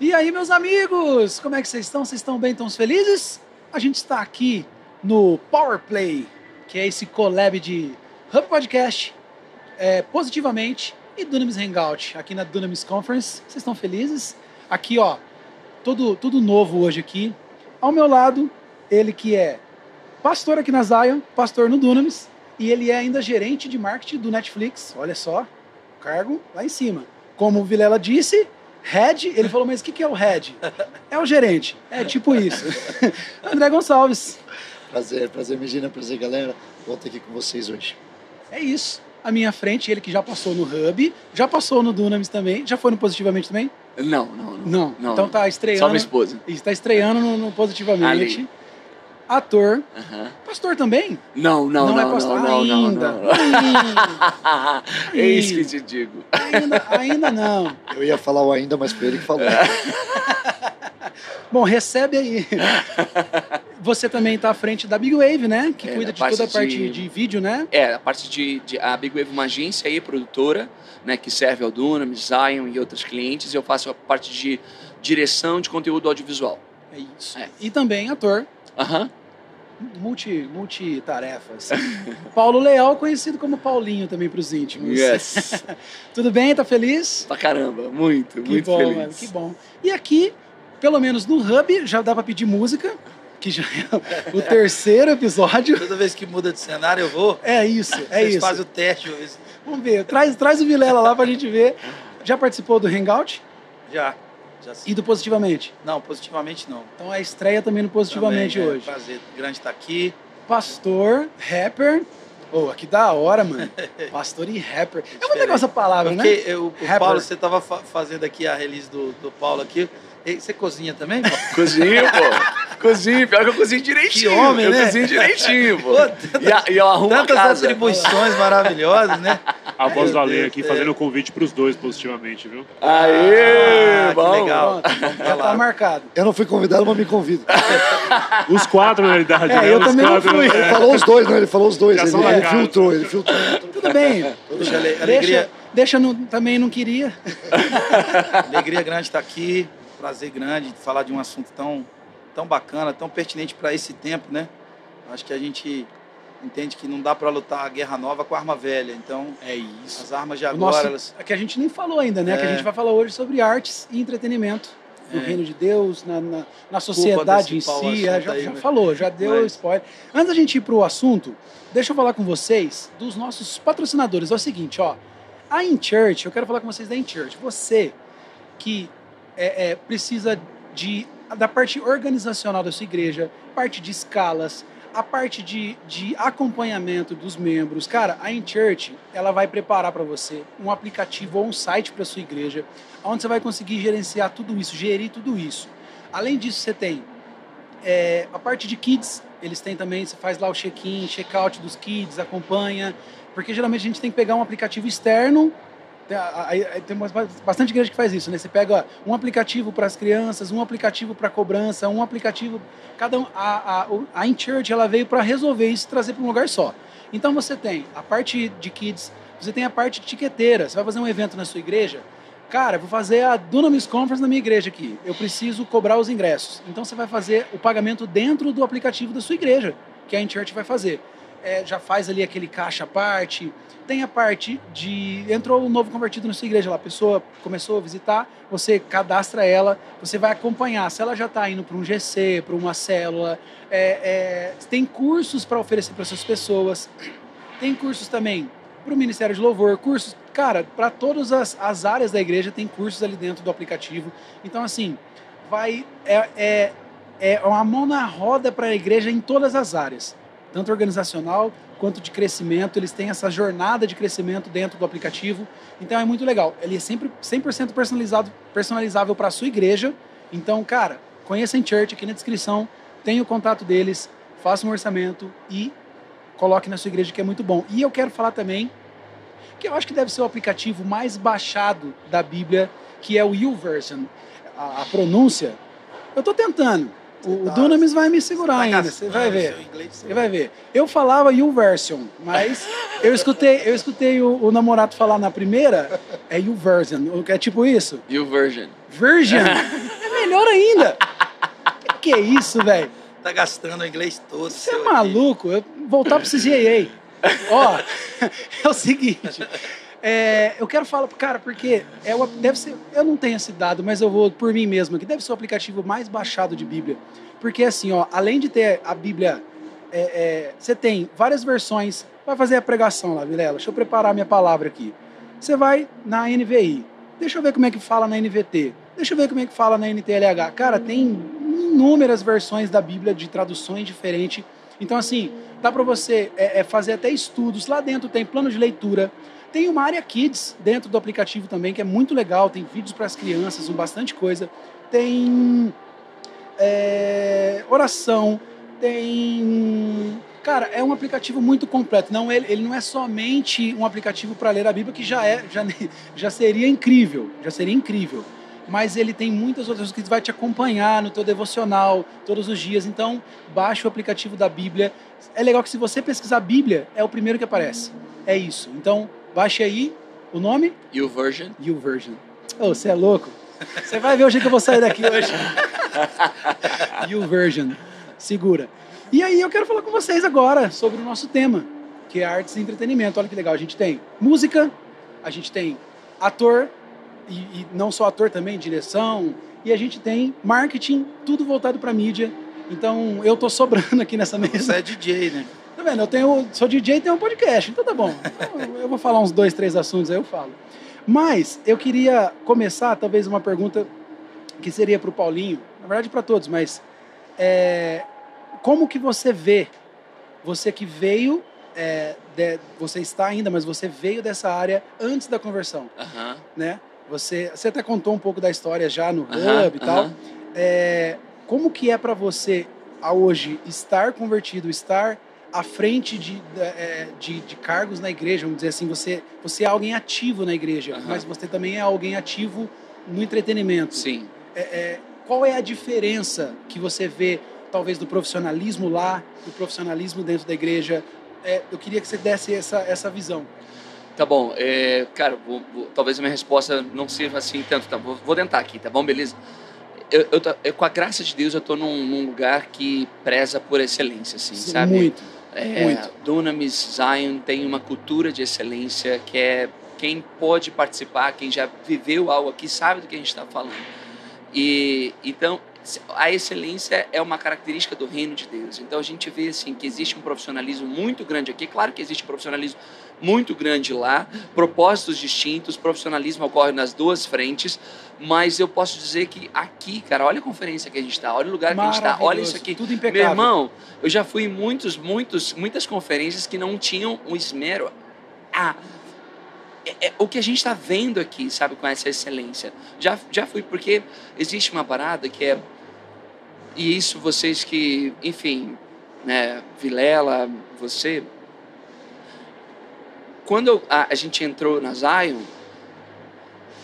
E aí, meus amigos, como é que vocês estão? Vocês estão bem, estão felizes? A gente está aqui no Power Play, que é esse collab de Hub Podcast, é, Positivamente e Dunamis Hangout, aqui na Dunamis Conference. Vocês estão felizes? Aqui, ó, tudo, tudo novo hoje aqui. Ao meu lado, ele que é pastor aqui na Zion, pastor no Dunamis, e ele é ainda gerente de marketing do Netflix. Olha só, cargo lá em cima. Como o Vilela disse, Head, ele falou, mas o que, que é o Head? É o gerente. É tipo isso. André Gonçalves. Prazer, prazer, Medina, prazer, galera. Estar aqui com vocês hoje. É isso. À minha frente, ele que já passou no Hub, já passou no Dunamis também. Já foi no Positivamente também? Não, não, não. Não. não então não. tá estreando. Só minha esposa. Isso, tá estreando no, no Positivamente. Ali. Ator. Pastor também? Não, não, Não não, é não, pastor não, não, ainda. não, não. É isso que te digo. Ainda, ainda não. Eu ia falar o ainda, mas foi ele que falou. Bom, recebe aí. Você também está à frente da Big Wave, né? Que É, cuida da de toda a parte de- de vídeo, né? É, a parte de, de- A Big Wave é uma agência aí, produtora, né, que serve ao Dunamis, Zion e outros clientes. Eu faço a parte de direção de conteúdo audiovisual. É isso. É. E também ator, Aham. Multi, multitarefas. Paulo Leal, conhecido como Paulinho também para os íntimos. Yes. Tudo bem? Tá feliz? pra caramba. Muito, Que muito bom, feliz. mano, que bom. E aqui, pelo menos no Hub, já dá para pedir música, que já é o terceiro episódio. Toda vez que muda de cenário, eu vou. É isso, é Vocês isso. fazem o teste, Vamos ver. Traz, traz o Vilela lá pra gente ver. Já participou do Hangout já. E do Positivamente? Não, positivamente não. Então a estreia também no Positivamente Também, é, hoje. Prazer grande estar aqui. Pastor, rapper. Pô, que da hora, mano. Pastor e rapper. É muito Diferente. legal essa palavra, né? Porque o Rapper. Paulo, você estava fazendo aqui a release do, do Paulo aqui. E Você cozinha também? Paulo? Cozinho, pô. Cozinho. Pior que eu cozinho direitinho. Que homem, eu né? cozinho direitinho, pô. Pô, E, a- e eu arrumo a Tantas casa. atribuições maravilhosas, né? A voz lei Deus, aqui é. fazendo o convite para os dois positivamente, viu? Aê, Ah, que bom. legal. Pronto, Vamos já tá marcado. Eu não fui convidado, mas me convido. Os quatro, na realidade. É, né? eu Os também não quatro, fui. Ele é. falou os dois, não, ele falou os dois. Ele, ele filtrou, ele filtrou. Tudo bem. Ale- Deixa, alegria, deixa no, também não queria. alegria grande estar aqui. Prazer grande de falar de um assunto tão, tão bacana, tão pertinente para esse tempo, né? Acho que a gente entende que não dá para lutar a guerra nova com a arma velha. Então, É isso. as armas de O agora, nosso, elas é que a gente nem falou ainda, né? É. Que a gente vai falar hoje sobre artes e entretenimento. No É. reino de Deus, na, na, na sociedade em o si. é, já, aí, já mas- falou, já deu Mas- spoiler. Antes da gente ir pro assunto, deixa eu falar com vocês dos nossos patrocinadores. É o seguinte, ó. A InChurch, eu quero falar com vocês da InChurch. Você que é, é, precisa de, da parte organizacional da sua igreja, parte de escalas, a parte de, de acompanhamento dos membros. Cara, a InChurch, ela vai preparar para você um aplicativo ou um site para sua igreja, onde você vai conseguir gerenciar tudo isso, gerir tudo isso. Além disso, você tem é, a parte de kids, eles têm também, você faz lá o check-in, check-out dos kids, acompanha, porque geralmente a gente tem que pegar um aplicativo externo, tem, bastante igreja que faz isso, né? Você pega um aplicativo para as crianças, um aplicativo para cobrança, um aplicativo, cada um, a, a, a InChurch, ela veio para resolver isso e trazer para um lugar só. Então você tem a parte de kids, você tem a parte de tiqueteira, você vai fazer um evento na sua igreja, Cara, vou fazer a Dunamis Conference na minha igreja aqui. Eu preciso cobrar os ingressos. Então você vai fazer o pagamento dentro do aplicativo da sua igreja, que a InChurch vai fazer. É, já faz ali aquele caixa à parte. Tem a parte de. Entrou um novo convertido na sua igreja lá, a pessoa começou a visitar, você cadastra ela, você vai acompanhar. Se ela já está indo para um GC, para uma célula, é, é, tem cursos para oferecer para essas pessoas. Tem cursos também para o Ministério de Louvor, cursos, cara, para todas as, as áreas da igreja tem cursos ali dentro do aplicativo. Então, assim, vai. É, é, é uma mão na roda para a igreja em todas as áreas, tanto organizacional quanto de crescimento. Eles têm essa jornada de crescimento dentro do aplicativo. Então, é muito legal. Ele é sempre 100% personalizado, personalizável para a sua igreja. Então, cara, conheça em Church aqui na descrição, tem o contato deles, faça um orçamento e coloque na sua igreja que é muito bom. E eu quero falar também que eu acho que deve ser o aplicativo mais baixado da Bíblia, que é o YouVersion. A, a pronúncia, eu estou tentando. O, o Dunamis vai me segurar tá ainda, você vai ver. Você vai ver. Eu falava YouVersion, mas eu escutei, eu escutei o, o namorado falar na primeira, é YouVersion, que é tipo isso. You version. Version. É melhor ainda. Que que é isso, velho? Tá gastando o inglês todo. Você é maluco? Eu voltar pro CZAA. Ó, é o seguinte. É, eu quero falar, cara, porque é o, deve ser. Eu não tenho esse dado, mas eu vou por mim mesmo, que deve ser o aplicativo mais baixado de Bíblia. Porque assim, ó, além de ter a Bíblia, é, é, você tem várias versões. Vai fazer a pregação lá, Vilela. Deixa eu preparar minha palavra aqui. Você vai na NVI. Deixa eu ver como é que fala na NVT. Deixa eu ver como é que fala na NTLH. Cara, tem inúmeras versões da Bíblia de traduções diferentes. Então, assim, dá para você é, é, fazer até estudos. Lá dentro tem plano de leitura. Tem uma área Kids dentro do aplicativo também, que é muito legal. Tem vídeos para as crianças, um bastante coisa. Tem é, oração. Tem. Cara, é um aplicativo muito completo. Não, ele, ele não é somente um aplicativo para ler a Bíblia, que já, é, já, já seria incrível. Já seria incrível mas ele tem muitas outras coisas que vai te acompanhar no teu devocional todos os dias. Então, baixa o aplicativo da Bíblia. É legal que se você pesquisar Bíblia, é o primeiro que aparece. É isso. Então, baixe aí o nome You version. YouVersion. Ô, você é louco? Você vai ver o jeito que eu vou sair daqui hoje. YouVersion. Segura. E aí eu quero falar com vocês agora sobre o nosso tema, que é artes e entretenimento. Olha que legal, a gente tem música, a gente tem ator, e, e não só ator também, direção, e a gente tem marketing, tudo voltado para mídia. Então eu tô sobrando aqui nessa Você mesa. é DJ, né? Vendo? Eu tenho, sou DJ e tenho um podcast, então tá bom. Então, eu vou falar uns dois, três assuntos aí, eu falo. Mas eu queria começar, talvez, uma pergunta que seria para o Paulinho, na verdade para todos, mas é, como que você vê, você que veio, é, de- você está ainda, mas você veio dessa área antes da conversão, Aham. né? Você, você até contou um pouco da história já no Aham, Hub e tal. aham. É, como que é para você a hoje estar convertido, estar à frente de, é, de, de cargos na igreja, vamos dizer assim, você, você é alguém ativo na igreja, Aham. mas você também é alguém ativo no entretenimento. Sim. É, é, qual é a diferença que você vê, talvez, do profissionalismo lá, do profissionalismo dentro da igreja? É, eu queria que você desse essa, essa visão. Tá bom. É, cara, vou- vou- talvez a minha resposta não sirva assim tanto. Tá? Vou, vou tentar aqui, tá bom? Beleza? Eu, eu, eu, com a graça de Deus, eu tô num, num lugar que preza por excelência, assim, sabe? Muito. É, Muito. Dunamis Zion tem uma cultura de excelência que é quem pode participar, quem já viveu algo aqui sabe do que a gente está falando. E então a excelência é uma característica do reino de Deus. Então a gente vê assim que existe um profissionalismo muito grande aqui. Claro que existe um profissionalismo muito grande lá, propósitos distintos, profissionalismo ocorre nas duas frentes, mas eu posso dizer que aqui, cara, olha a conferência que a gente está, olha o lugar que a gente está, olha isso aqui. Tudo Meu impecável. irmão, eu já fui em muitos, muitos, muitas conferências que não tinham um esmero. Ah, é- é o que a gente está vendo aqui, sabe, com essa excelência. Já, já fui, porque existe uma parada que é. E isso vocês que, enfim, né, Vilela, você. Quando a, a gente entrou na Zion,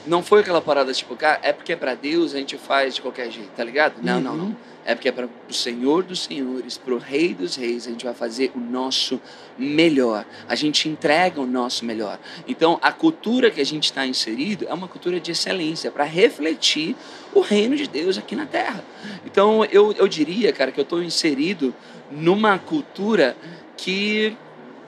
não foi aquela parada tipo, cara, é porque é pra Deus, a gente faz de qualquer jeito, tá ligado? Não, não, Uhum. não. É porque é para o Senhor dos Senhores, para o Rei dos Reis, a gente vai fazer o nosso melhor. A gente entrega o nosso melhor. Então, a cultura que a gente está inserido é uma cultura de excelência, para refletir o reino de Deus aqui na Terra. Então, eu, eu diria, cara, que eu estou inserido numa cultura que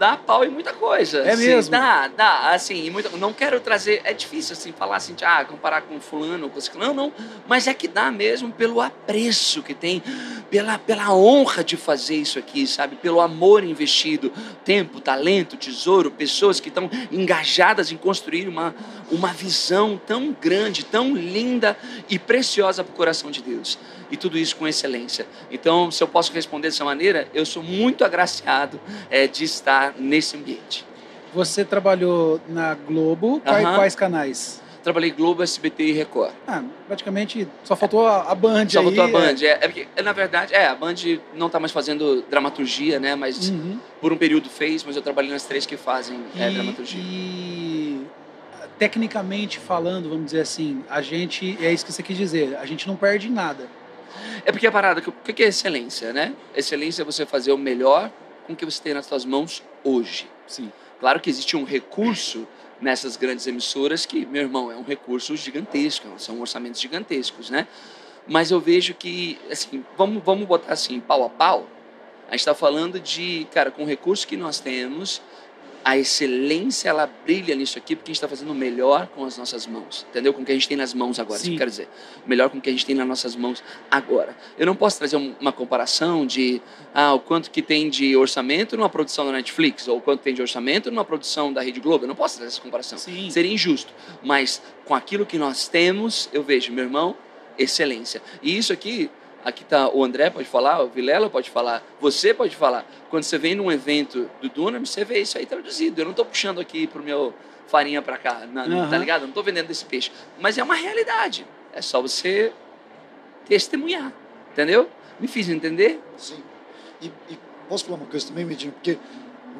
dá pau em muita coisa. É assim, mesmo? Dá, dá. Assim, não quero trazer. É difícil assim falar assim, de, ah, comparar com fulano, com ciclano. Não, não. Mas é que dá mesmo pelo apreço que tem, pela, pela honra de fazer isso aqui, sabe? Pelo amor investido, tempo, talento, tesouro, pessoas que estão engajadas em construir uma, uma visão tão grande, tão linda e preciosa para o coração de Deus. E tudo isso com excelência. Então, se eu posso responder dessa maneira, eu sou muito agraciado é, de estar nesse ambiente. Você trabalhou na Globo, quais, Aham. quais canais? Trabalhei Globo, SBT e Record. Ah, praticamente só faltou a, a Band Só aí. faltou a é. Band. É, é porque, na verdade, é, a Band não está mais fazendo dramaturgia, né? Mas Uhum. por um período fez, mas eu trabalhei nas três que fazem é, E- dramaturgia. E tecnicamente falando, vamos dizer assim, a gente é isso que você quis dizer, a gente não perde nada. É porque a parada, o que que é excelência, né? Excelência é você fazer o melhor com o que você tem nas suas mãos hoje. Sim. Claro que existe um recurso nessas grandes emissoras que, meu irmão, é um recurso gigantesco, são orçamentos gigantescos, né? Mas eu vejo que, assim, vamos, vamos botar assim, pau a pau, a gente está falando de, cara, com o recurso que nós temos, a excelência ela brilha nisso aqui porque a gente está fazendo o melhor com as nossas mãos, entendeu? Com o que a gente tem nas mãos agora, isso que eu quero dizer. O melhor com o que a gente tem nas nossas mãos agora. Eu não posso trazer um- uma comparação de ah, o quanto que tem de orçamento numa produção da Netflix ou o quanto tem de orçamento numa produção da Rede Globo. Eu não posso trazer essa comparação. Sim. Seria injusto. Mas com aquilo que nós temos, eu vejo, meu irmão, excelência. E isso aqui, aqui tá o André pode falar, o Vilela pode falar, você pode falar. Quando você vem num evento do Dunam, você vê isso aí traduzido. Eu não estou puxando aqui pro meu farinha para cá, na- Aham. tá ligado? Eu não estou vendendo esse peixe. Mas é uma realidade. É só você testemunhar, entendeu? Me fiz entender? Sim. E, e posso falar uma coisa também, Medina? Porque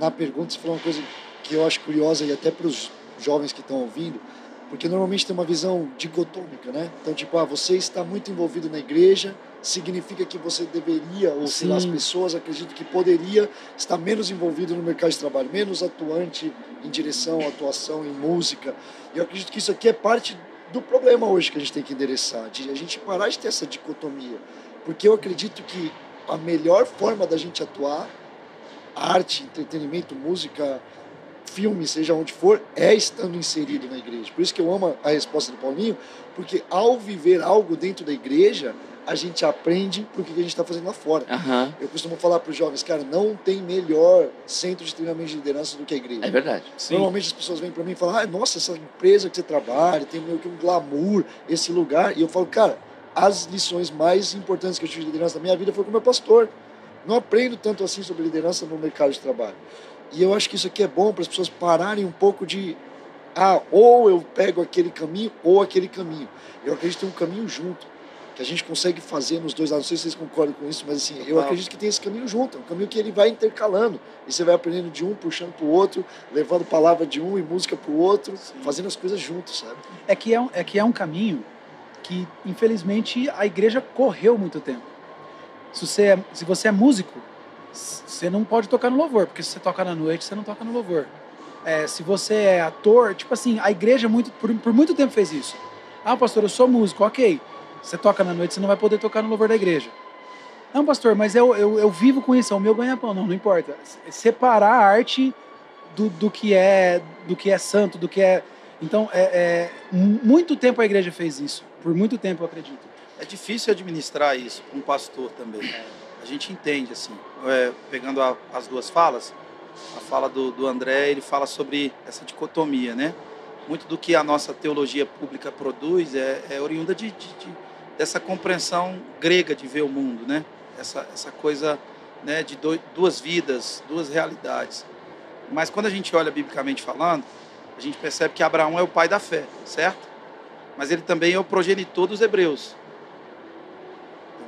na pergunta você falou uma coisa que eu acho curiosa e até para os jovens que estão ouvindo, porque normalmente tem uma visão dicotômica, né? Então, tipo, ah, você está muito envolvido na igreja, significa que você deveria, ou lá, as Sim. pessoas acreditam que poderia estar menos envolvido no mercado de trabalho, menos atuante em direção, atuação em música. E eu acredito que isso aqui é parte do problema hoje que a gente tem que endereçar, de a gente parar de ter essa dicotomia. Porque eu acredito que a melhor forma da gente atuar, arte, entretenimento, música, filme, seja onde for, é estando inserido na igreja. Por isso que eu amo a resposta do Paulinho, porque ao viver algo dentro da igreja, a gente aprende pro que a gente está fazendo lá fora. Aham. Eu costumo falar para os jovens, cara, não tem melhor centro de treinamento de liderança do que a igreja. É verdade. Sim. Normalmente as pessoas vêm para mim e falam, ah, nossa, essa empresa que você trabalha, tem meio que um glamour, esse lugar. E eu falo, cara, as lições mais importantes que eu tive de liderança na minha vida foi com o meu pastor. Não aprendo tanto assim sobre liderança no mercado de trabalho. E eu acho que isso aqui é bom para as pessoas pararem um pouco de, ah, ou eu pego aquele caminho ou aquele caminho. Eu acredito tem um caminho junto, que a gente consegue fazer nos dois lados. Não sei se vocês concordam com isso, mas assim, eu acredito que tem esse caminho junto. É um caminho que ele vai intercalando. E você vai aprendendo de um, puxando para o outro, levando palavra de um e música para o outro, fazendo as coisas juntos, sabe? É que é, um, é que é um caminho que, infelizmente, a igreja correu muito tempo. Se você é, se você é músico, você não pode tocar no louvor, porque se você toca na noite, você não toca no louvor. É, se você é ator, tipo assim, a igreja muito, por, por muito tempo fez isso. Ah, pastor, eu sou músico, ok. Você toca na noite, você não vai poder tocar no louvor da igreja. Não, pastor, mas eu, eu, eu vivo com isso, é o meu ganha-pão. Não, não importa. Separar a arte do, do que é do que é santo, do que é. Então, é, é, muito tempo a igreja fez isso. Por muito tempo, eu acredito. É difícil administrar isso com um pastor também. A gente entende, assim, é, pegando a- as duas falas, a fala do, do André, ele fala sobre essa dicotomia, né? Muito do que a nossa teologia pública produz é, é oriunda de, de- de- dessa compreensão grega de ver o mundo, né? Essa, essa coisa né, de doi- duas vidas, duas realidades. Mas quando a gente olha biblicamente falando, a gente percebe que Abraão é o pai da fé, certo? Mas ele também é o progenitor dos hebreus.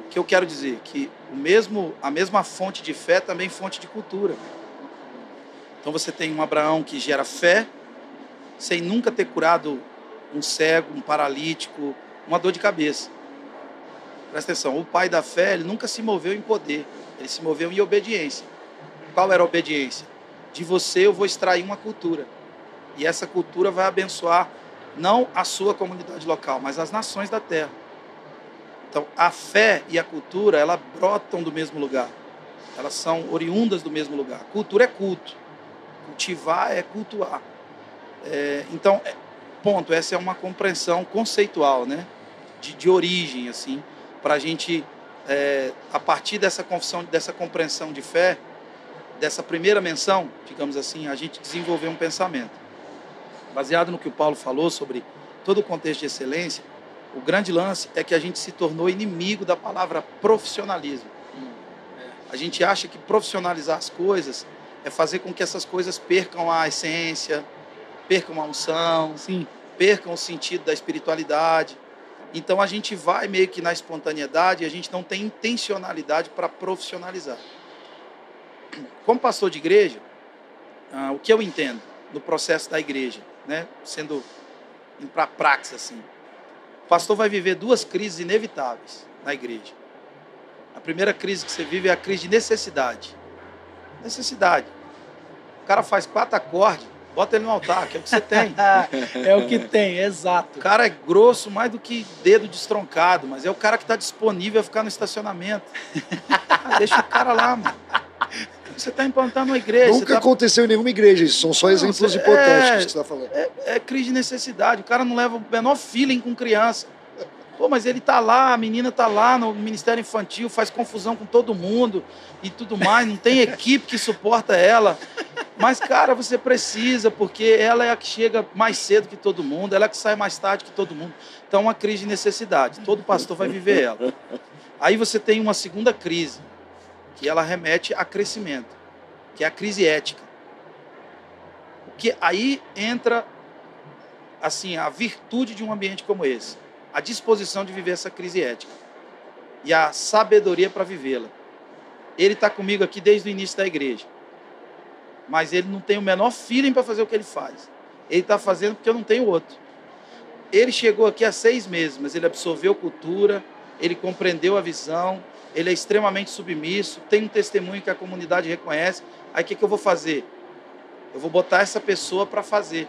O que eu quero dizer? Que o mesmo, a mesma fonte de fé também é fonte de cultura. Então você tem um Abraão que gera fé, sem nunca ter curado um cego, um paralítico, uma dor de cabeça. Presta atenção, o pai da fé, ele nunca se moveu em poder, ele se moveu em obediência. Qual era a obediência? De você eu vou extrair uma cultura. E essa cultura vai abençoar não a sua comunidade local, mas as nações da terra. Então, a fé e a cultura, ela brotam do mesmo lugar. Elas são oriundas do mesmo lugar. Cultura é culto. Cultivar é cultuar. É, então, é- ponto, essa é uma compreensão conceitual, né? De, de origem, assim, para a gente, é, a partir dessa confissão, dessa compreensão de fé, dessa primeira menção, digamos assim, a gente desenvolver um pensamento. Baseado no que o Paulo falou sobre todo o contexto de excelência, o grande lance é que a gente se tornou inimigo da palavra profissionalismo. A gente acha que profissionalizar as coisas é fazer com que essas coisas percam a essência, percam a unção, Sim. percam o sentido da espiritualidade. Então a gente vai meio que na espontaneidade a gente não tem intencionalidade para profissionalizar. Como pastor de igreja, ah, o que eu entendo no processo da igreja, né, sendo para a praxis assim, o pastor vai viver duas crises inevitáveis na igreja. A primeira crise que você vive é a crise de necessidade. Necessidade. O cara faz quatro acordes, bota ele no altar, que é o que você tem. é o que tem, exato. O cara é grosso mais do que dedo destroncado, mas é o cara que está disponível a ficar no estacionamento. Ah, deixa o cara lá, mano. Você está implantando uma igreja. Nunca tá... aconteceu em nenhuma igreja isso. São só Não, exemplos cê- hipotéticos é- que você está falando. É, é crise de necessidade. O cara não leva o menor feeling com criança. Pô, mas ele tá lá, a menina tá lá no Ministério Infantil, faz confusão com todo mundo e tudo mais, não tem equipe que suporta ela. Mas, cara, você precisa, porque ela é a que chega mais cedo que todo mundo, ela é a que sai mais tarde que todo mundo. Então, é uma crise de necessidade. Todo pastor vai viver ela. Aí você tem uma segunda crise, que ela remete a crescimento, que é a crise ética. Porque aí entra assim a virtude de um ambiente como esse, a disposição de viver essa crise ética e a sabedoria para vivê-la. Ele está comigo aqui desde o início da igreja, mas ele não tem o menor feeling para fazer o que ele faz. Ele está fazendo porque eu não tenho outro. Ele chegou aqui há seis meses, mas ele absorveu cultura, ele compreendeu a visão, ele é extremamente submisso, tem um testemunho que a comunidade reconhece. Aí o que, que eu vou fazer? Eu vou botar essa pessoa para fazer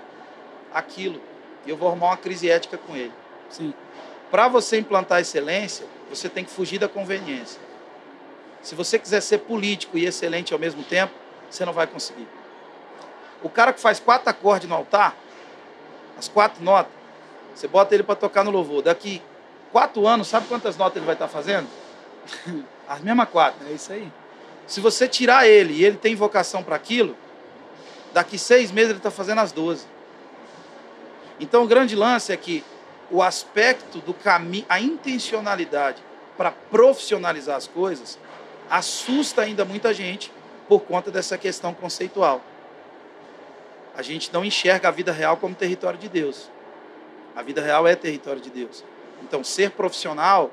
aquilo. E eu vou arrumar uma crise ética com ele. Sim. Para você implantar excelência, você tem que fugir da conveniência. Se você quiser ser político e excelente ao mesmo tempo, você não vai conseguir. O cara que faz quatro acordes no altar, as quatro notas, você bota ele para tocar no louvor. Daqui quatro anos, sabe quantas notas ele vai estar fazendo? As mesmas quatro. É isso aí. Se você tirar ele e ele tem vocação para aquilo, daqui seis meses ele está fazendo as 12. Então o grande lance é que o aspecto do caminho, a intencionalidade para profissionalizar as coisas, assusta ainda muita gente por conta dessa questão conceitual. A gente não enxerga a vida real como território de Deus. A vida real é território de Deus. Então, ser profissional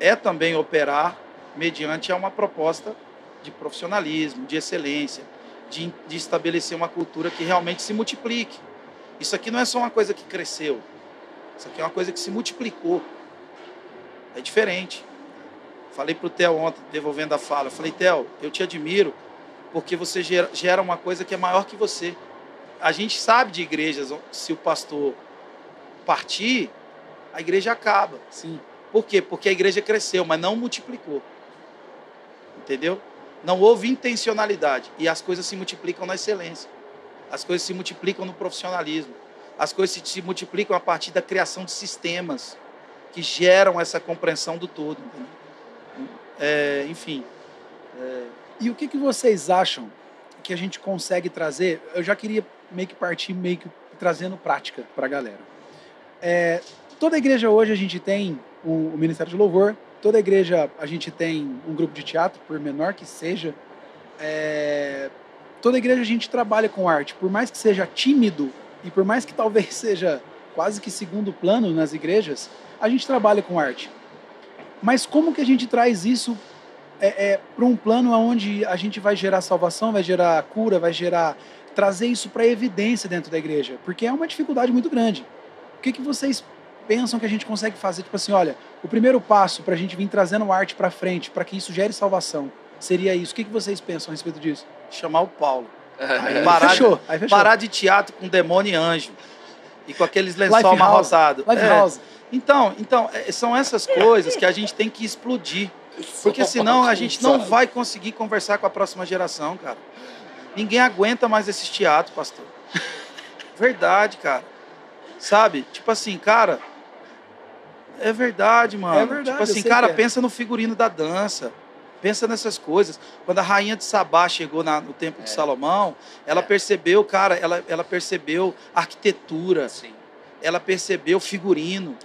é também operar mediante uma proposta de profissionalismo, de excelência, de, de estabelecer uma cultura que realmente se multiplique. Isso aqui não é só uma coisa que cresceu, isso aqui é uma coisa que se multiplicou. É diferente. Falei para o Theo ontem, devolvendo a fala, falei, Theo, eu te admiro porque você gera, uma coisa que é maior que você. A gente sabe de igrejas, se o pastor partir, a igreja acaba. Sim. Por quê? Porque a igreja cresceu, mas não multiplicou. Entendeu? Não houve intencionalidade. E as coisas se multiplicam na excelência. As coisas se multiplicam no profissionalismo. As coisas se, multiplicam a partir da criação de sistemas que geram essa compreensão do todo. É, enfim. E o que, que vocês acham que a gente consegue trazer? Eu já queria meio que partir, meio que trazendo prática para a galera. É, toda igreja hoje a gente tem o, o Ministério de Louvor, toda igreja a gente tem um grupo de teatro, por menor que seja. É, toda igreja a gente trabalha com arte, por mais que seja tímido e por mais que talvez seja quase que segundo plano nas igrejas, a gente trabalha com arte. Mas como que a gente traz isso é, é, para um plano onde a gente vai gerar salvação, vai gerar cura, vai gerar trazer isso para evidência dentro da igreja, porque é uma dificuldade muito grande. O que, que vocês pensam que a gente consegue fazer? Tipo assim, olha, o primeiro passo para a gente vir trazendo arte para frente, para que isso gere salvação, seria isso. O que, que vocês pensam a respeito disso? Chamar o Paulo. Aí Parar de- fechou, aí fechou. Parar de teatro com demônio e anjo. E com aqueles lençol. Live É. Então, então, é, são essas coisas que a gente tem que explodir. Porque senão a gente não vai conseguir conversar com a próxima geração, cara. Ninguém aguenta mais esses teatros, pastor. Verdade, cara. Sabe? Tipo assim, cara. É verdade, mano. É verdade, Tipo assim, cara, é. pensa no figurino da dança. Pensa nessas coisas. Quando a rainha de Sabá chegou na- no templo de É. Salomão, ela É. percebeu, cara, ela, ela percebeu arquitetura, Sim. ela percebeu figurino,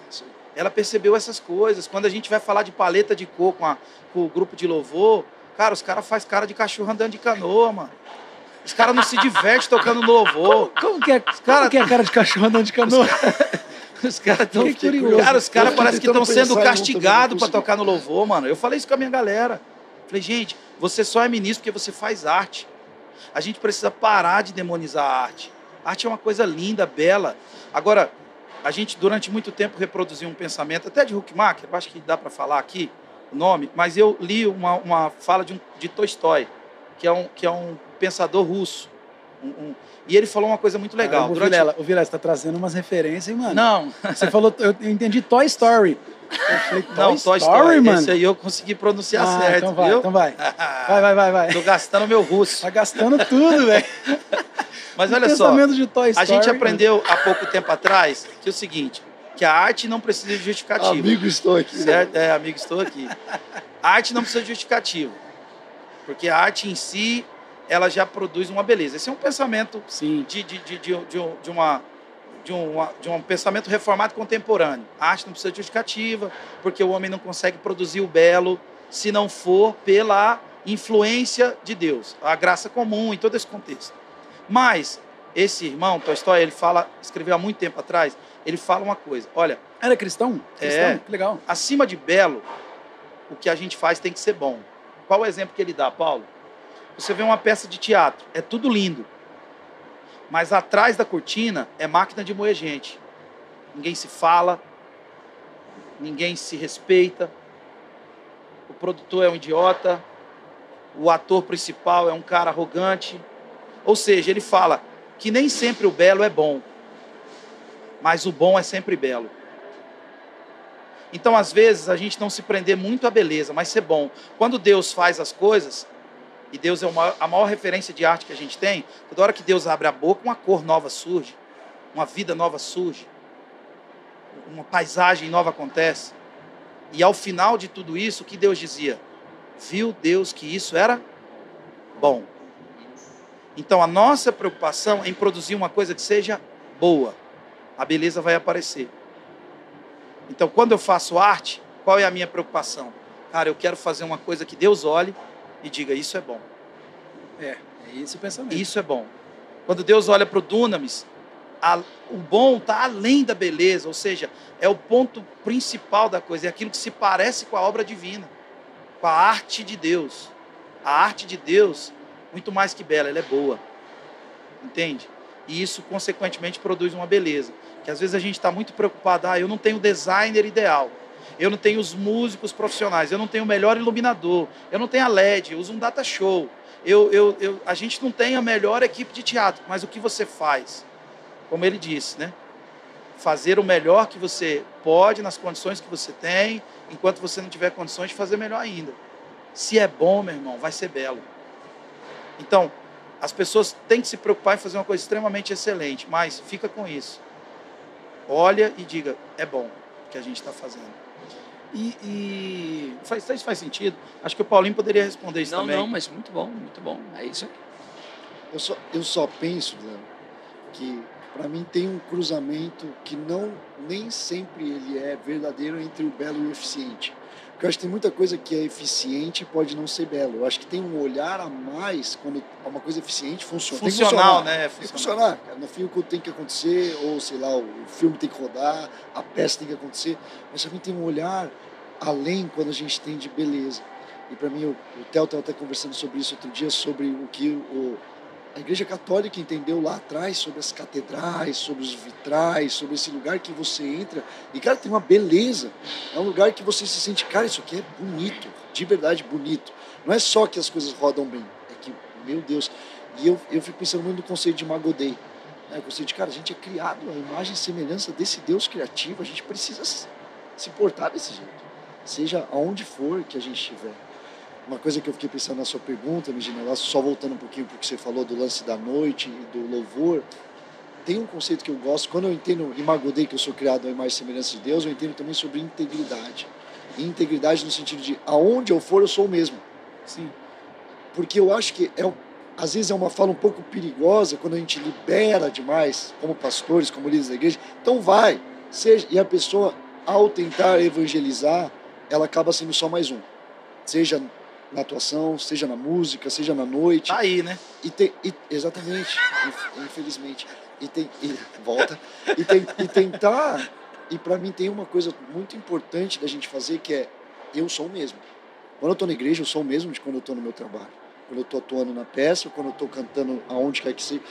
ela percebeu essas coisas. Quando a gente vai falar de paleta de cor com, a- com o grupo de louvor, cara, os caras fazem cara de cachorro andando de canoa, mano. Os caras não se divertem tocando no louvor. Como que é, como cara- que é cara de cachorro andando de canoa? Os caras estão. Curioso. Cara, os caras parecem que estão sendo castigados para tocar no louvor, mano. Eu falei isso com a minha galera. Falei, gente, você só é ministro porque você faz arte. A gente precisa parar de demonizar a arte. A arte é uma coisa linda, bela. Agora, a gente durante muito tempo reproduziu um pensamento, até de Huckmacher, acho que dá para falar aqui, o nome, mas eu li uma, uma fala de, um, de Tolstói, que é um, que é um pensador russo. Um- um- e ele falou uma coisa muito legal. O Durante- Vilela, o Vilela, você tá trazendo umas referências, hein, mano? Não, Você falou, eu entendi Toy Story. Eu falei, Toy, não, Toy Story, Story, mano. esse aí eu consegui pronunciar ah, certo, então vai, viu? então vai. Vai, vai, vai, vai. Tô gastando meu russo. Tá gastando tudo, velho. Mas olha só, Pensamento de Toy a gente aprendeu há pouco tempo atrás que é o seguinte, que a arte não precisa de justificativa. Amigo, estou aqui. Certo? É, amigo, estou aqui. A arte não precisa de justificativa. Porque a arte em si, ela já produz uma beleza. Esse é um pensamento Sim. de, de, de, de, de, um- de uma, de, uma, de um pensamento reformado contemporâneo. A arte não precisa de justificativa, porque o homem não consegue produzir o belo se não for pela influência de Deus, a graça comum em todo esse contexto. Mas esse irmão, Tolstói, ele fala, escreveu há muito tempo atrás, ele fala uma coisa, olha, Era cristão? Cristão? É. Que legal. acima de belo, o que a gente faz tem que ser bom. Qual o exemplo que ele dá, Paulo? Você vê uma peça de teatro, é tudo lindo. Mas atrás da cortina é máquina de moer gente. Ninguém se fala, ninguém se respeita. O produtor é um idiota, o ator principal é um cara arrogante. Ou seja, ele fala que nem sempre o belo é bom, mas o bom é sempre belo. Então, às vezes, a gente não se prender muito à beleza, mas ser bom. Quando Deus faz as coisas, e Deus é maior- a maior referência de arte que a gente tem, toda hora que Deus abre a boca, uma cor nova surge, uma vida nova surge, uma paisagem nova acontece. E ao final de tudo isso, o que Deus dizia? Viu Deus que isso era bom. Então, a nossa preocupação é em produzir uma coisa que seja boa. A beleza vai aparecer. Então, quando eu faço arte, qual é a minha preocupação? Cara, eu quero fazer uma coisa que Deus olhe e diga: Isso é bom, É, é esse o pensamento. isso é bom. Quando Deus olha para o Dunamis, a- o bom está além da beleza, ou seja, é o ponto principal da coisa, é aquilo que se parece com a obra divina, com a arte de Deus. A arte de Deus, muito mais que bela, ela é boa. Entende? E isso, consequentemente, produz uma beleza. Que às vezes a gente está muito preocupado, ah, eu não tenho o designer ideal, eu não tenho os músicos profissionais, eu não tenho o melhor iluminador, eu não tenho a LED, eu uso um data show, eu, eu, eu, a gente não tem a melhor equipe de teatro, mas o que você faz? Como ele disse, né? Fazer o melhor que você pode nas condições que você tem, enquanto você não tiver condições de fazer melhor ainda. Se é bom, meu irmão, vai ser belo. Então, as pessoas têm que se preocupar em fazer uma coisa extremamente excelente, mas fica com isso. Olha e diga, é bom o que a gente está fazendo. E, e- Faz, isso faz sentido? Acho que o Paulinho poderia responder isso Não, também. não, mas muito bom, muito bom. É isso aí. Eu só, eu só penso, Léo, que para mim tem um cruzamento que não nem sempre ele é verdadeiro entre o belo e o eficiente. Porque eu acho que tem muita coisa que é eficiente e pode não ser belo. Eu acho que tem um olhar a mais quando uma coisa eficiente funciona. Funcional, né? Tem que funcionar. cara. No filme tem que acontecer, ou sei lá, o filme tem que rodar, a peça tem que acontecer. Mas também tem um olhar além quando a gente tem de beleza. E para mim, o, o Theo estava até conversando sobre isso outro dia, sobre o que o, a Igreja Católica entendeu lá atrás, sobre as catedrais, sobre os vitrais, sobre esse lugar que você entra. E, cara, tem uma beleza. É um lugar que você se sente, cara, isso aqui é bonito, de verdade bonito. Não é só que as coisas rodam bem, é que, meu Deus. E eu, eu fico pensando muito no conceito de Magodei. Né? O conceito de, cara, a gente é criado à imagem e semelhança desse Deus criativo, a gente precisa se se portar desse jeito. Seja aonde for que a gente estiver. Uma coisa que eu fiquei pensando na sua pergunta, Megina, lá só voltando um pouquinho para o que você falou do lance da noite e do louvor, tem um conceito que eu gosto, quando eu entendo em Magodei que eu sou criado à imagem e semelhança de Deus, eu entendo também sobre integridade. E integridade no sentido de aonde eu for, eu sou o mesmo. sim. Porque eu acho que é, às vezes é uma fala um pouco perigosa quando a gente libera demais, como pastores, como líderes da igreja. Então vai, seja e a pessoa ao tentar evangelizar, ela acaba sendo só mais um. Seja na atuação, seja na música, seja na noite. Tá aí, né? E tem, e- exatamente, inf- infelizmente. E tem, e, volta. E, tem, e tentar. E para mim tem uma coisa muito importante da gente fazer que é eu sou o mesmo. Quando eu estou na igreja, eu sou o mesmo de quando eu estou no meu trabalho. Quando eu estou atuando na peça, quando eu estou cantando aonde quer que seja.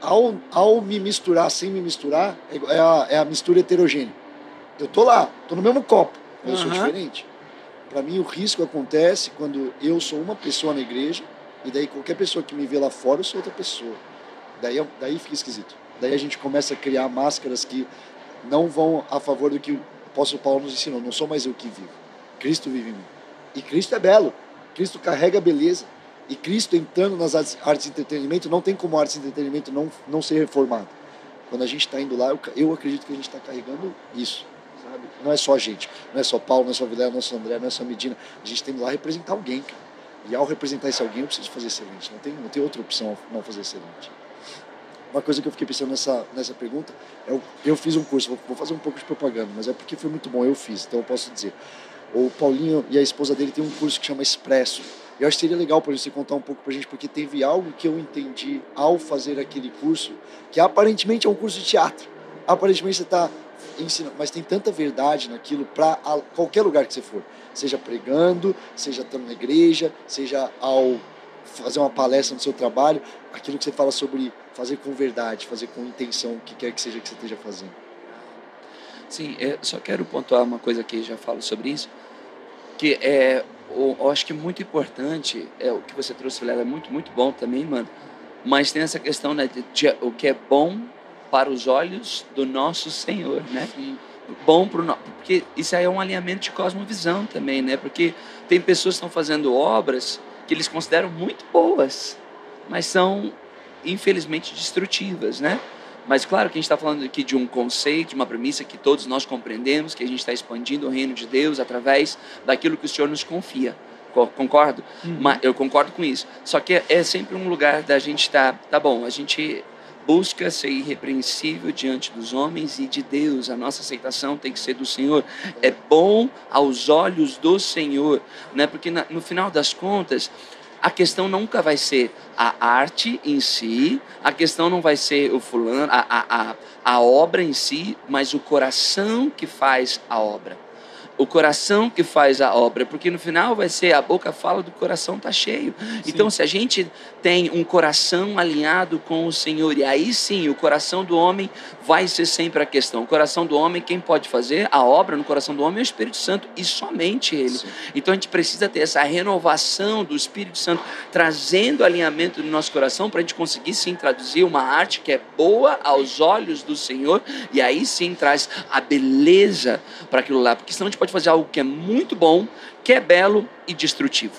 Ao, ao me misturar sem me misturar, é, é a, é a mistura heterogênea. Eu tô lá, tô no mesmo copo, mas eu sou diferente. Para mim, o risco acontece quando eu sou uma pessoa na igreja e daí qualquer pessoa que me vê lá fora, eu sou outra pessoa. Daí, daí fica esquisito. Daí a gente começa a criar máscaras que não vão a favor do que o apóstolo Paulo nos ensinou. Não sou mais eu que vivo. Cristo vive em mim. E Cristo é belo. Cristo carrega beleza. E Cristo entrando nas artes, artes de entretenimento, não tem como artes de entretenimento não, não ser reformado. Quando a gente está indo lá, eu, eu acredito que a gente está carregando isso. Sabe? Não é só a gente. Não é só Paulo, não é só Vilela, não é só André, não é só Medina. A gente tem que lá representar alguém, cara. E ao representar esse alguém, eu preciso fazer excelente. Não tem, não tem outra opção não fazer excelente. Uma coisa que eu fiquei pensando nessa, nessa pergunta é eu, eu fiz um curso, vou, vou fazer um pouco de propaganda, mas é porque foi muito bom, eu fiz, então eu posso dizer. O Paulinho e a esposa dele tem um curso que chama Expresso. Eu acho que seria legal para você contar um pouco para a gente, porque teve algo que eu entendi ao fazer aquele curso, que aparentemente é um curso de teatro. Aparentemente você está ensinando, mas tem tanta verdade naquilo para qualquer lugar que você for. Seja pregando, seja estando na igreja, seja ao fazer uma palestra no seu trabalho, aquilo que você fala sobre fazer com verdade, fazer com intenção, o que quer que seja que você esteja fazendo. Sim, eu só quero pontuar uma coisa que já falo sobre isso, que é, eu, eu acho que muito importante, é o que você trouxe, Vilela, é muito, muito bom também, mano, mas tem essa questão, né, de, de, o que é bom para os olhos do nosso Senhor, né? Bom para o porque isso aí é um alinhamento de cosmovisão também, né? Porque tem pessoas que estão fazendo obras que eles consideram muito boas, mas são infelizmente destrutivas, né? Mas claro que a gente está falando aqui de um conceito, de uma premissa que todos nós compreendemos, que a gente está expandindo o reino de Deus através daquilo que o Senhor nos confia. Concordo? Uhum. Mas eu concordo com isso. Só que é sempre um lugar da gente estar, tá, tá bom, a gente busca ser irrepreensível diante dos homens e de Deus. A nossa aceitação tem que ser do Senhor. É bom aos olhos do Senhor, né? Porque na, no final das contas, a questão nunca vai ser a arte em si, a questão não vai ser o fulano, a, a, a, a obra em si, mas o coração que faz a obra o coração que faz a obra, porque no final vai ser a boca fala do coração tá cheio. Sim. Então, se a gente tem um coração alinhado com o Senhor, e aí sim o coração do homem vai ser sempre a questão. O coração do homem, quem pode fazer a obra no coração do homem é o Espírito Santo e somente Ele. Sim. Então a gente precisa ter essa renovação do Espírito Santo, trazendo alinhamento no nosso coração para a gente conseguir sim traduzir uma arte que é boa aos olhos do Senhor, e aí sim traz a beleza para aquilo lá, porque senão a gente pode fazer algo que é muito bom, que é belo e destrutivo.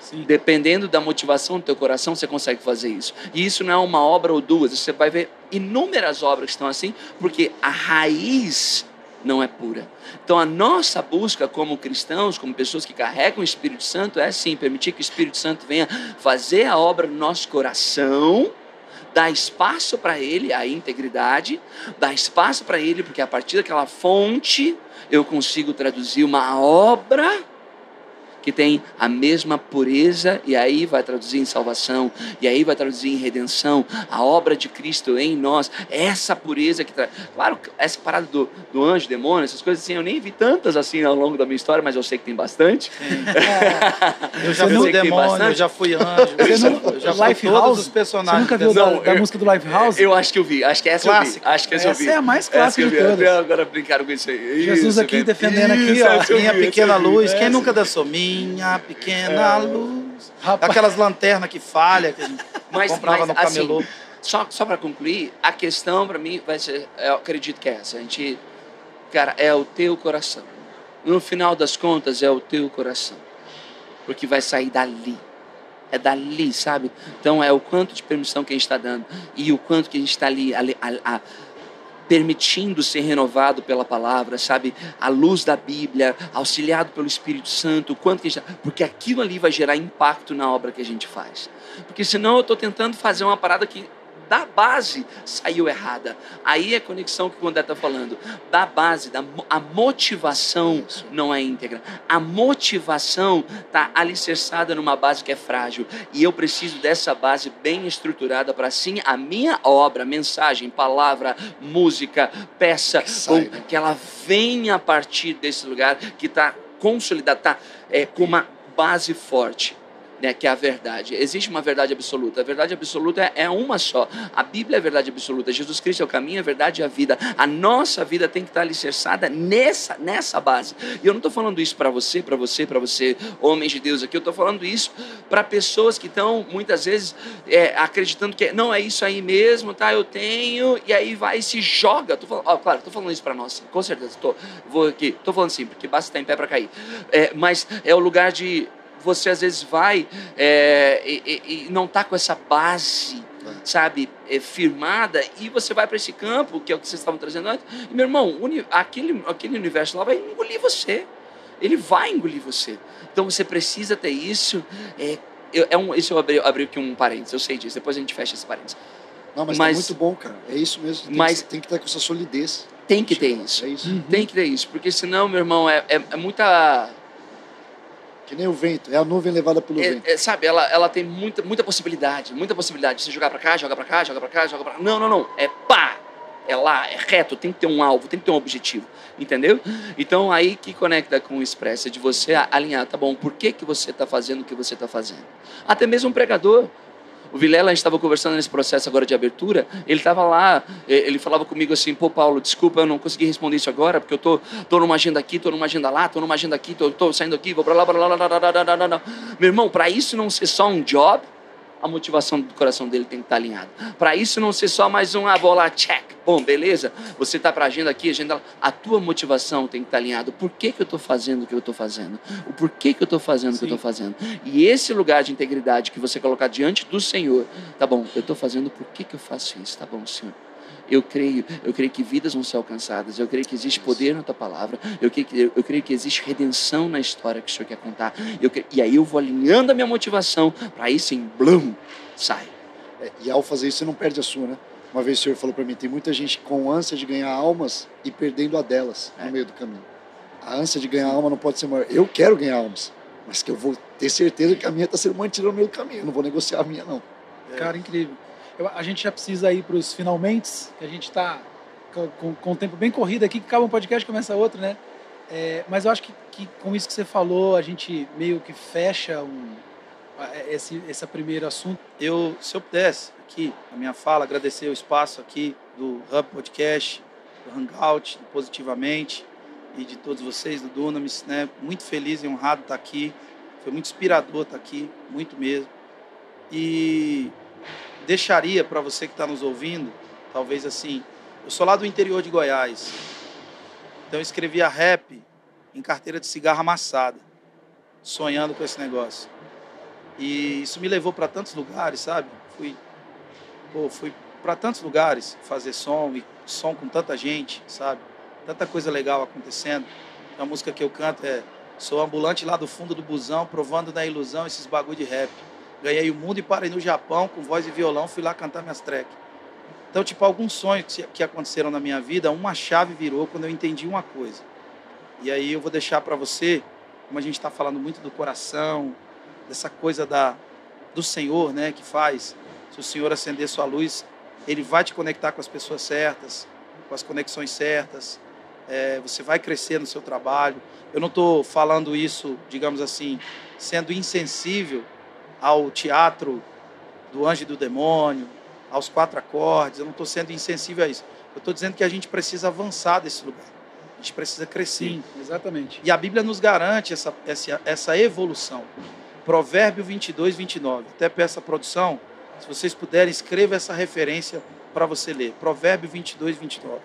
Sim. Dependendo da motivação do teu coração, você consegue fazer isso. E isso não é uma obra ou duas, você vai ver inúmeras obras que estão assim, porque a raiz não é pura. Então a nossa busca como cristãos, como pessoas que carregam o Espírito Santo, é sim permitir que o Espírito Santo venha fazer a obra no nosso coração dá espaço para ele, a integridade, dá espaço para ele, porque a partir daquela fonte eu consigo traduzir uma obra que tem a mesma pureza, e aí vai traduzir em salvação, e aí vai traduzir em redenção, a obra de Cristo em nós, essa pureza que traz. Claro, essa parada do, do anjo, demônio, essas coisas assim, eu nem vi tantas assim ao longo da minha história, mas eu sei que tem bastante. É. eu já fui demônio, eu já fui anjo, eu já, eu já fui Life todos House? os personagens. Você nunca viu da, da eu, música do Life House? Eu acho que eu vi, acho que essa Clássica. eu vi. Acho que essa, essa eu vi. é a mais clássica de todas. Agora brincaram com isso aí. Jesus isso, aqui defendendo aqui, ó. Minha pequena luz, quem nunca dançou? Minha pequena é. luz. Rapaz. Aquelas lanternas que falha, que a gente mas, comprava mas, no camelô. Assim, só só para concluir, a questão para mim vai ser, eu acredito que é essa. A gente, cara, é o teu coração. No final das contas, é o teu coração. Porque vai sair dali. É dali, sabe? Então é o quanto de permissão que a gente está dando e o quanto que a gente está ali, ali a, a, permitindo ser renovado pela palavra, sabe? A luz da Bíblia, auxiliado pelo Espírito Santo, quanto que gente, porque aquilo ali vai gerar impacto na obra que a gente faz. Porque senão eu estou tentando fazer uma parada que da base saiu errada. Aí é a conexão que o André está falando. Da base, da, a motivação não é íntegra. A motivação está alicerçada numa base que é frágil. E eu preciso dessa base bem estruturada para assim a minha obra, mensagem, palavra, música, peça, que, que ela venha a partir desse lugar que está consolidada, está é, com uma base forte. Né, que é a verdade. Existe uma verdade absoluta. A verdade absoluta é, uma só. A Bíblia é a verdade absoluta. Jesus Cristo é o caminho, a verdade e a vida. A nossa vida tem que estar alicerçada nessa, nessa base. E eu não estou falando isso para você, para você, para você, homens de Deus aqui. Eu estou falando isso para pessoas que estão, muitas vezes, é, acreditando que não é isso aí mesmo, tá? Eu tenho, e aí vai e se joga. Tô falando, ó, claro, estou falando isso para nós, com certeza. Tô, vou aqui, estou falando sim, porque basta estar em pé para cair. É, mas é o lugar de você às vezes vai é, e, e, não tá com essa base, sabe, é, firmada, e você vai para esse campo, que é o que vocês estavam trazendo antes, e meu irmão, uni, aquele, aquele universo lá vai engolir você. Ele vai engolir você. Então você precisa ter isso. É, é um, isso eu abri, abri aqui um parênteses, eu sei disso, depois a gente fecha esse parênteses. Não, mas, tá mas tá muito bom, cara. É isso mesmo. Tem mas que, tem que estar com essa solidez. Tem que ter isso. É isso. Uhum. Tem que ter isso, porque senão, meu irmão, é, é, é muita que nem o vento, é a nuvem levada pelo é, vento. É, sabe, ela, ela tem muita, muita possibilidade, muita possibilidade. Você jogar para cá, joga para cá, joga para cá, joga para cá. Não, não, não. É pá! É lá, é reto, tem que ter um alvo, tem que ter um objetivo. Entendeu? Então aí que conecta com o expresso, é de você alinhar, tá bom, por que, que você está fazendo o que você está fazendo? Até mesmo um pregador. O Vilela, a gente estava conversando nesse processo agora de abertura, ele estava lá, ele falava comigo assim, pô, Paulo, desculpa, eu não consegui responder isso agora, porque eu tô, tô numa agenda aqui, tô numa agenda lá, tô numa agenda aqui, tô, tô saindo aqui, vou para lá, para lá, lá, lá, lá, lá, lá, lá. Meu irmão, para isso não ser só um job, a motivação do coração dele tem que estar alinhada. Para isso não ser só mais um, ah, vou lá, check. Bom, beleza? Você está para a agenda aqui, agenda lá. A tua motivação tem que estar alinhada. Por que, que eu estou fazendo o que eu estou fazendo? O porquê que eu estou fazendo o que eu estou fazendo? E esse lugar de integridade que você colocar diante do Senhor, tá bom, eu estou fazendo, por que, que eu faço isso? Tá bom, Senhor eu creio, eu creio que vidas vão ser alcançadas, eu creio que existe poder na tua palavra, eu creio que, eu creio que existe redenção na história que o Senhor quer contar. Eu creio, e aí eu vou alinhando a minha motivação para aí sim, blum, sai. É, e ao fazer isso você não perde a sua, né? Uma vez o Senhor falou para mim, tem muita gente com ânsia de ganhar almas e perdendo a delas é. no meio do caminho. A ânsia de ganhar alma não pode ser maior. Eu quero ganhar almas, mas que eu vou ter certeza que a minha está sendo mantida no meio do caminho. Eu não vou negociar a minha, não. É. Cara, incrível. Eu, a gente já precisa ir para os finalmente, que a gente está com, com, o tempo bem corrido aqui, que acaba um podcast começa outro, né? É, mas eu acho que, que, com isso que você falou, a gente meio que fecha um, esse, esse primeiro assunto. Eu, se eu pudesse, aqui, na minha fala, agradecer o espaço aqui do Hub Podcast, do Hangout, do Positivamente e de todos vocês do Dunamis, né? Muito feliz e honrado estar aqui. Foi muito inspirador estar aqui, muito mesmo. E deixaria para você que está nos ouvindo, talvez assim, eu sou lá do interior de Goiás, então eu escrevia rap em carteira de cigarro amassada, sonhando com esse negócio. E isso me levou para tantos lugares, sabe? Fui, pô, fui para tantos lugares fazer som e som com tanta gente, sabe? Tanta coisa legal acontecendo. A música que eu canto é Sou ambulante lá do fundo do busão, provando na ilusão esses bagulho de rap. Ganhei o mundo e parei no Japão com voz e violão, fui lá cantar minhas tracks. Então, tipo, alguns sonhos que aconteceram na minha vida, uma chave virou quando eu entendi uma coisa. E aí eu vou deixar para você, como a gente está falando muito do coração, dessa coisa da, do Senhor, né, que faz. Se o Senhor acender sua luz, Ele vai te conectar com as pessoas certas, com as conexões certas. É, você vai crescer no seu trabalho. Eu não estou falando isso, digamos assim, sendo insensível ao teatro do anjo e do demônio, aos quatro acordes. Eu não estou sendo insensível a isso. Eu estou dizendo que a gente precisa avançar desse lugar. A gente precisa crescer. Sim, exatamente. E a Bíblia nos garante essa, essa, essa evolução. Provérbio 22, 29. Até peço a produção, se vocês puderem, escreva essa referência para você ler. Provérbio 22, 29.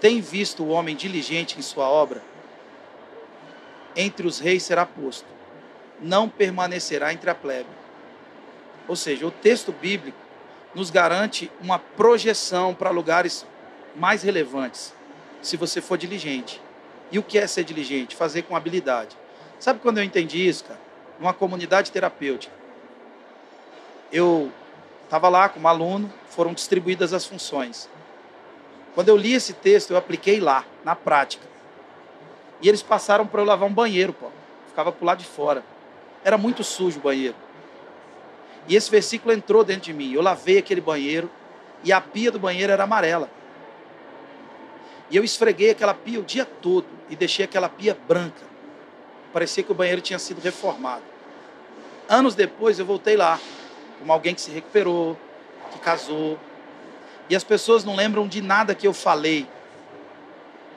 Tem visto o homem diligente em sua obra? Entre os reis será posto. Não permanecerá entre a plebe. Ou seja, o texto bíblico nos garante uma projeção para lugares mais relevantes, se você for diligente. E o que é ser diligente? Fazer com habilidade. Sabe quando eu entendi isso, cara? Numa comunidade terapêutica. Eu estava lá como aluno, foram distribuídas as funções. Quando eu li esse texto, eu apliquei lá, na prática. E eles passaram para eu lavar um banheiro, pô. Ficava pro lado de fora. Era muito sujo o banheiro. E esse versículo entrou dentro de mim. Eu lavei aquele banheiro e a pia do banheiro era amarela. E eu esfreguei aquela pia o dia todo e deixei aquela pia branca. Parecia que o banheiro tinha sido reformado. Anos depois eu voltei lá, como alguém que se recuperou, que casou. E as pessoas não lembram de nada que eu falei.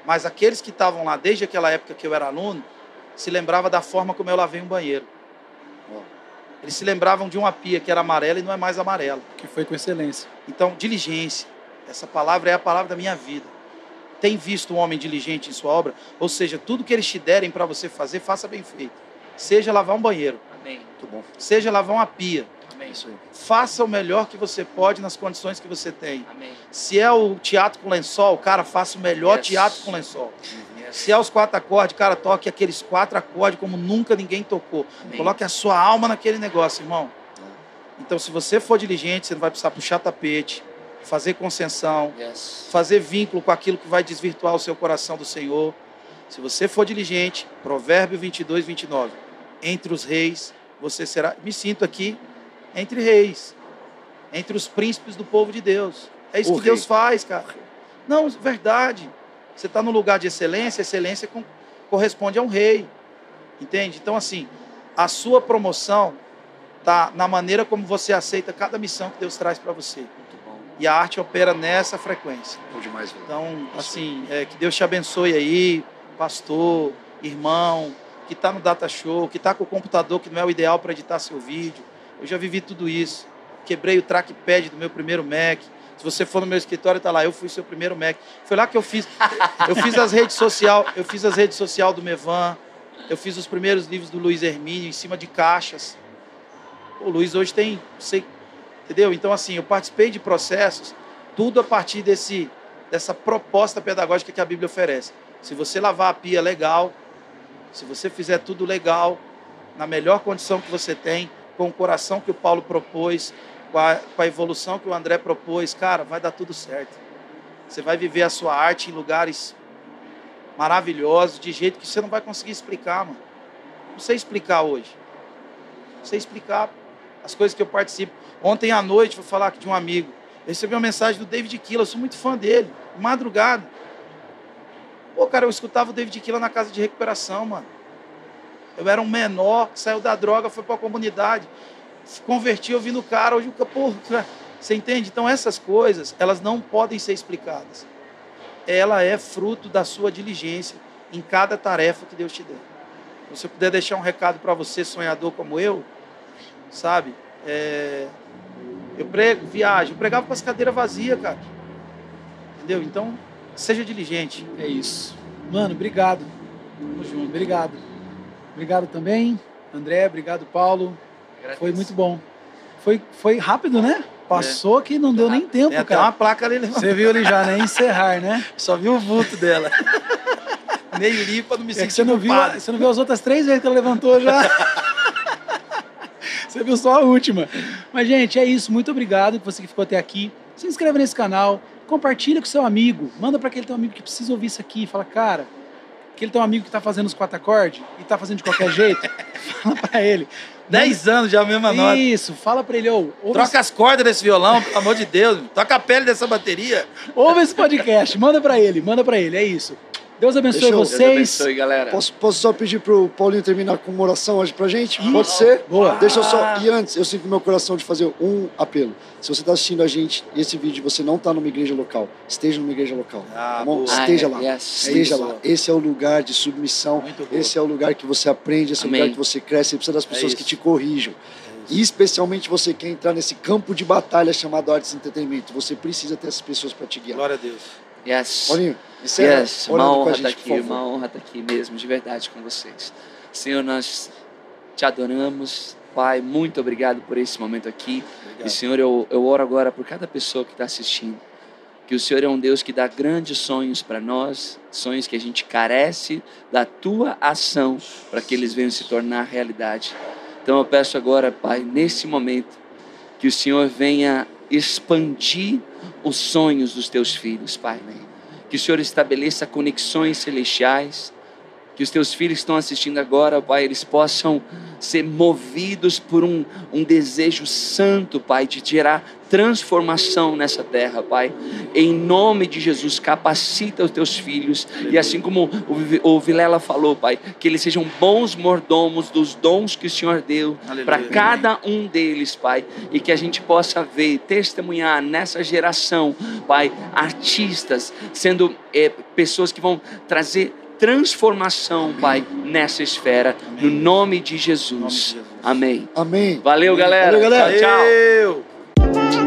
Mas aqueles que estavam lá desde aquela época que eu era aluno, se lembrava da forma como eu lavei um banheiro. Eles se lembravam de uma pia que era amarela e não é mais amarela. Que foi com excelência. Então, diligência. Essa palavra é a palavra da minha vida. Tem visto um homem diligente em sua obra? Ou seja, tudo que eles te derem para você fazer, faça bem feito. Seja lavar um banheiro, Amém. Muito bom. seja lavar uma pia. Amém. Isso aí. Faça o melhor que você pode nas condições que você tem. Amém. Se é o teatro com lençol, cara, faça o melhor Yes. teatro com lençol. Yes. Se é os quatro acordes, cara, toque aqueles quatro acordes como nunca ninguém tocou. Amém. Coloque a sua alma naquele negócio, irmão. Então, se você for diligente, você não vai precisar puxar tapete, fazer concessão, Yes. fazer vínculo com aquilo que vai desvirtuar o seu coração do Senhor. Se você for diligente, Provérbio 22, 29. Entre os reis, você será. Me sinto aqui entre reis, entre os príncipes do povo de Deus. É isso O que rei. Deus faz, cara. Não, verdade. Você está no lugar de excelência, excelência com- corresponde a um rei. Entende? Então, assim, a sua promoção está na maneira como você aceita cada missão que Deus traz para você. Muito bom. E a arte opera nessa frequência. Bom demais, velho. Então, assim, é, que Deus te abençoe aí, pastor, irmão, que está no Data Show, que está com o computador que não é o ideal para editar seu vídeo. Eu já vivi tudo isso. Quebrei o trackpad do meu primeiro Mac. Se você for no meu escritório, tá lá, eu fui seu primeiro Mac. Foi lá que eu fiz. Eu fiz as redes sociais, eu fiz as redes sociais do Mevan. Eu fiz os primeiros livros do Luiz Hermínio em cima de caixas. O Luiz hoje tem, sei, entendeu? Então assim, eu participei de processos, tudo a partir desse dessa proposta pedagógica que a Bíblia oferece. Se você lavar a pia legal, se você fizer tudo legal, na melhor condição que você tem, com o coração que o Paulo propôs, com a, com a evolução que o André propôs, cara, vai dar tudo certo. Você vai viver a sua arte em lugares maravilhosos, de jeito que você não vai conseguir explicar, mano. Não sei explicar hoje. Não sei explicar as coisas que eu participo. Ontem à noite, vou falar de um amigo. Eu recebi uma mensagem do David Killa, eu sou muito fã dele, de madrugada. Pô, cara, eu escutava o David Killa na casa de recuperação, mano. Eu era um menor, que saiu da droga, foi para a comunidade, converti ouvindo o cara, hoje o cara, você entende? Então essas coisas, elas não podem ser explicadas. Ela é fruto da sua diligência em cada tarefa que Deus te der. Se você puder deixar um recado para você, sonhador como eu, sabe? É, eu prego, viajo, eu pregava com as cadeiras vazias, cara. Entendeu? Então, seja diligente. É isso. Mano, obrigado. Tamo junto. Obrigado. Obrigado também, André. Obrigado, Paulo. Agradeço. Foi muito bom. Foi, foi rápido, né? Passou que não deu nem tempo, Tem até uma cara. placa ali, levantada. Você viu ali já, né? Encerrar, né? só viu o vulto dela. Meio limpa, não me É senti que você não, viu, você não viu as outras três vezes que ela levantou já. você viu só a última. Mas, gente, é isso. Muito obrigado que você que ficou até aqui. Se inscreve nesse canal, compartilha com seu amigo, manda para aquele teu amigo que precisa ouvir isso aqui. Fala, cara, aquele teu amigo que tá fazendo os quatro acordes e tá fazendo de qualquer jeito, fala para ele. Dez anos já a mesma nota. Isso, fala para ele, ô, Troca as cordas desse violão, pelo amor de Deus. Toca a pele dessa bateria. ouve esse podcast, manda para ele, manda para ele, é isso. Deus abençoe Deixa eu- Deus vocês. abençoe, galera. Posso, posso só pedir pro Paulinho terminar com uma oração hoje pra gente? Ih, Pode ser? boa. Deixa eu só. E antes, eu sinto no meu coração de fazer um apelo. Se você está assistindo a gente e esse vídeo e você não está numa igreja local, esteja numa igreja local. Ah, tá bom? boa. Esteja Ah, lá. yes. Esteja isso. lá. Esse é o lugar de submissão. Muito. Esse é o lugar que você aprende, esse é o lugar que você cresce. Você precisa das pessoas isso. que te corrijam. E especialmente você quer entrar nesse campo de batalha chamado artes e entretenimento. Você precisa ter essas pessoas para te guiar. Glória a Deus. Yes. Paulinho, encerra Yes, uma orando com honra estar por aqui, uma honra estar aqui mesmo, de verdade, com vocês. Senhor, nós te adoramos. Pai, muito obrigado por esse momento aqui. Obrigado. E, Senhor, eu, eu oro agora por cada pessoa que está assistindo. Que o Senhor é um Deus que dá grandes sonhos para nós, sonhos que a gente carece da tua ação para que eles venham se tornar realidade. Então eu peço agora, Pai, nesse momento, que o Senhor venha expandir os sonhos dos teus filhos, Pai. Que o Senhor estabeleça conexões celestiais, que os teus filhos que estão assistindo agora, Pai, eles possam ser movidos por um, um desejo santo, Pai, de gerar transformação nessa terra, Pai. Em nome de Jesus, capacita os teus filhos. E assim como o Vi- o Vilela falou, Pai, que eles sejam bons mordomos dos dons que o Senhor deu para cada um deles, Pai. E que a gente possa ver, testemunhar nessa geração, Pai, artistas sendo eh, pessoas que vão trazer transformação, Pai, nessa esfera. No nome de Jesus. Amém. Amém. Valeu, galera. Valeu, galera. Tchau, tchau. Valeu!